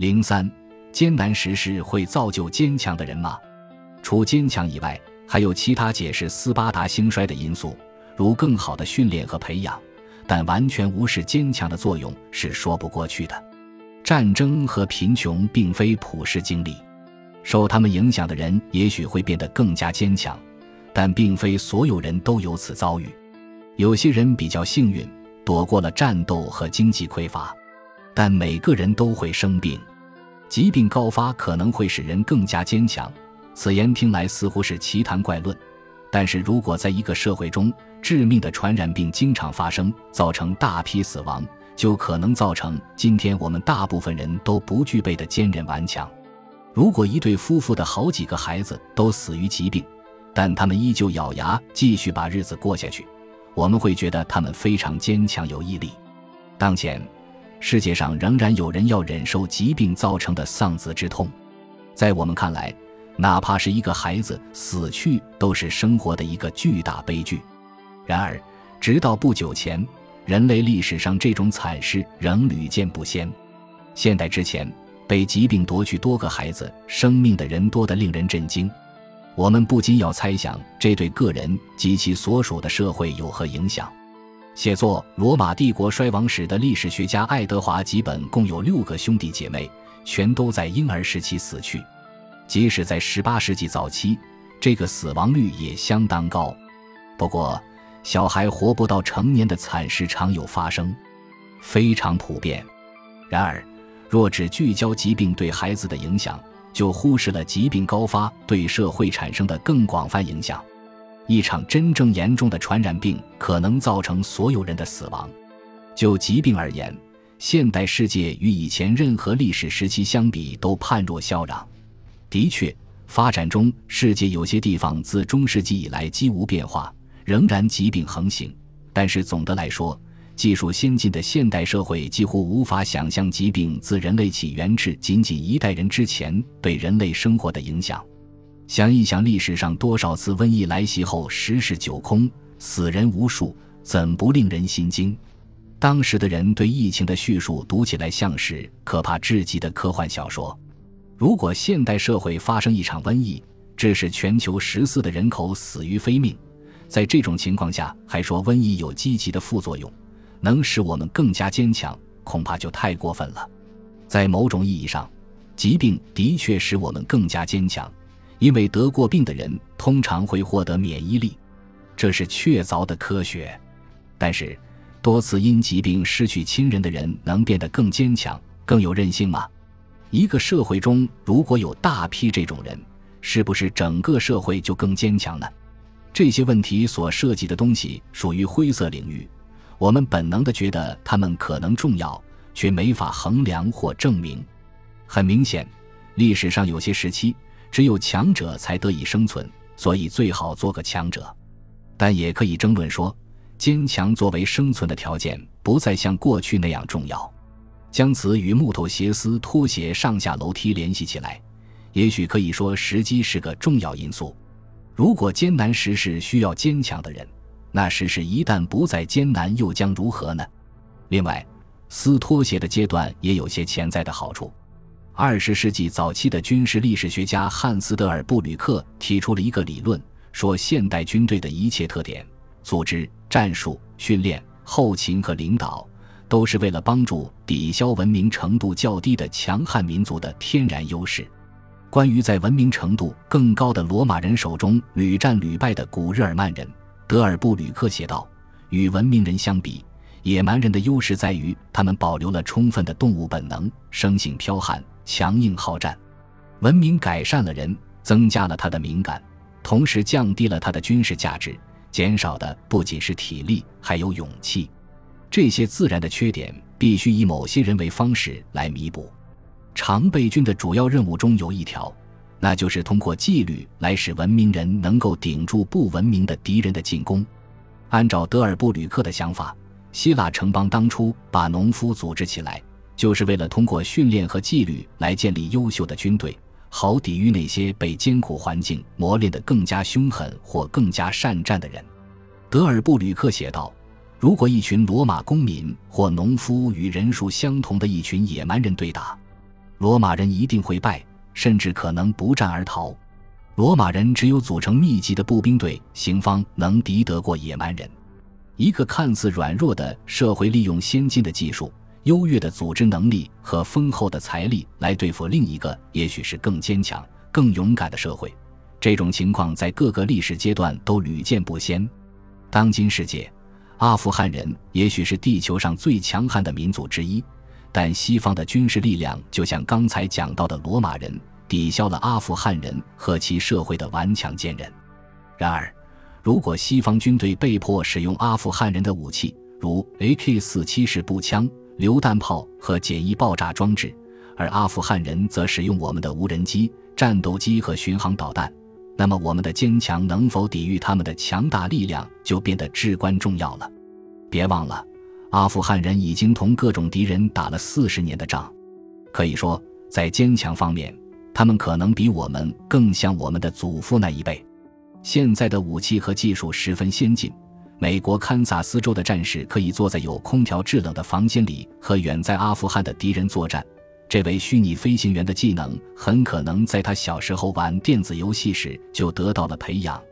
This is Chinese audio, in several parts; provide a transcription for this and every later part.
零三，艰难时事会造就坚强的人吗？除坚强以外，还有其他解释斯巴达兴衰的因素，如更好的训练和培养，但完全无视坚强的作用是说不过去的。战争和贫穷并非普世经历，受他们影响的人也许会变得更加坚强，但并非所有人都有此遭遇。有些人比较幸运，躲过了战斗和经济匮乏，但每个人都会生病，疾病高发可能会使人更加坚强。此言听来似乎是奇谈怪论，但是如果在一个社会中，致命的传染病经常发生，造成大批死亡。就可能造成今天我们大部分人都不具备的坚韧顽强。如果一对夫妇的好几个孩子都死于疾病，但他们依旧咬牙继续把日子过下去，我们会觉得他们非常坚强有毅力。当前，世界上仍然有人要忍受疾病造成的丧子之痛，在我们看来，哪怕是一个孩子死去，都是生活的一个巨大悲剧。然而，直到不久前。人类历史上这种惨事仍屡见不鲜。现代之前，被疾病夺去多个孩子生命的人多得令人震惊。我们不禁要猜想，这对个人及其所属的社会有何影响？写作《罗马帝国衰亡史》的历史学家爱德华·吉本共有六个兄弟姐妹，全都在婴儿时期死去。即使在18世纪早期，这个死亡率也相当高。不过，小孩活不到成年的惨事常有发生，非常普遍。然而，若只聚焦疾病对孩子的影响，就忽视了疾病高发对社会产生的更广泛影响。一场真正严重的传染病可能造成所有人的死亡。就疾病而言，现代世界与以前任何历史时期相比都判若霄壤。的确，发展中世界有些地方自中世纪以来几无变化。仍然疾病横行，但是总的来说，技术先进的现代社会几乎无法想象疾病自人类起源至仅仅一代人之前对人类生活的影响。想一想历史上多少次瘟疫来袭后十室九空、死人无数，怎不令人心惊？当时的人对疫情的叙述读起来像是可怕至极的科幻小说。如果现代社会发生一场瘟疫，致使全球十四的人口死于非命。在这种情况下，还说瘟疫有积极的副作用，能使我们更加坚强，恐怕就太过分了。在某种意义上，疾病的确使我们更加坚强，因为得过病的人通常会获得免疫力，这是确凿的科学。但是，多次因疾病失去亲人的人能变得更坚强、更有韧性吗？一个社会中如果有大批这种人，是不是整个社会就更坚强呢？这些问题所涉及的东西属于灰色领域，我们本能的觉得它们可能重要，却没法衡量或证明。很明显，历史上有些时期只有强者才得以生存，所以最好做个强者。但也可以争论说，坚强作为生存的条件不再像过去那样重要。将此与木头鞋丝拖鞋上下楼梯联系起来，也许可以说时机是个重要因素。如果艰难时事需要坚强的人，那时事一旦不再艰难，又将如何呢？另外，撕拖鞋的阶段也有些潜在的好处。二十世纪早期的军事历史学家汉斯·德尔布吕克提出了一个理论，说现代军队的一切特点——组织、战术、训练、后勤和领导，都是为了帮助抵消文明程度较低的强悍民族的天然优势。关于在文明程度更高的罗马人手中屡战屡败的古日耳曼人，德尔布吕克写道：“与文明人相比，野蛮人的优势在于他们保留了充分的动物本能，生性剽悍、强硬好战。文明改善了人，增加了他的敏感，同时降低了他的军事价值，减少的不仅是体力，还有勇气。这些自然的缺点必须以某些人为方式来弥补。”常备军的主要任务中有一条，那就是通过纪律来使文明人能够顶住不文明的敌人的进攻。按照德尔布吕克的想法，希腊城邦当初把农夫组织起来，就是为了通过训练和纪律来建立优秀的军队，好抵御那些被艰苦环境磨练得更加凶狠或更加善战的人。德尔布吕克写道：“如果一群罗马公民或农夫与人数相同的一群野蛮人对打，罗马人一定会败，甚至可能不战而逃。罗马人只有组成密集的步兵队，行方能敌得过野蛮人。一个看似软弱的社会，利用先进的技术、优越的组织能力和丰厚的财力来对付另一个，也许是更坚强、更勇敢的社会。这种情况在各个历史阶段都屡见不鲜。当今世界，阿富汗人也许是地球上最强悍的民族之一，但西方的军事力量就像刚才讲到的罗马人，抵消了阿富汗人和其社会的顽强坚韧。然而，如果西方军队被迫使用阿富汗人的武器，如 AK-47 式步枪、榴弹炮和简易爆炸装置，而阿富汗人则使用我们的无人机、战斗机和巡航导弹。那么，我们的坚强能否抵御他们的强大力量，就变得至关重要了。别忘了，阿富汗人已经同各种敌人打了四十年的仗，可以说，在坚强方面，他们可能比我们更像我们的祖父那一辈。现在的武器和技术十分先进，美国堪萨斯州的战士可以坐在有空调制冷的房间里和远在阿富汗的敌人作战。这位虚拟飞行员的技能很可能在他小时候玩电子游戏时就得到了培养，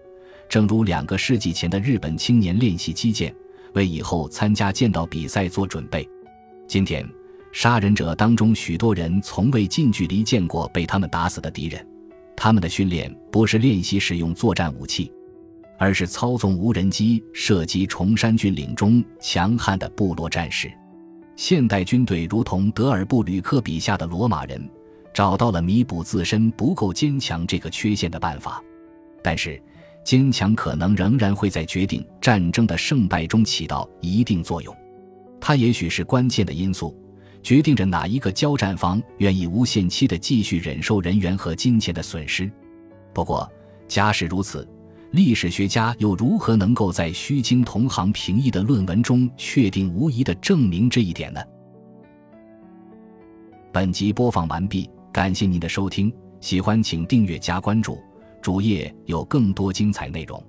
正如两个世纪前的日本青年练习击剑，为以后参加剑道比赛做准备。今天，杀人者当中许多人从未近距离见过被他们打死的敌人，他们的训练不是练习使用作战武器，而是操纵无人机射击崇山峻岭中强悍的部落战士。现代军队如同德尔布吕克笔下的罗马人，找到了弥补自身不够坚强这个缺陷的办法。但是，坚强可能仍然会在决定战争的胜败中起到一定作用。它也许是关键的因素，决定着哪一个交战方愿意无限期地继续忍受人员和金钱的损失。不过，假使如此。历史学家又如何能够在虚惊同行评议的论文中确定无疑的证明这一点呢？本集播放完毕，感谢您的收听，喜欢请订阅加关注，主页有更多精彩内容。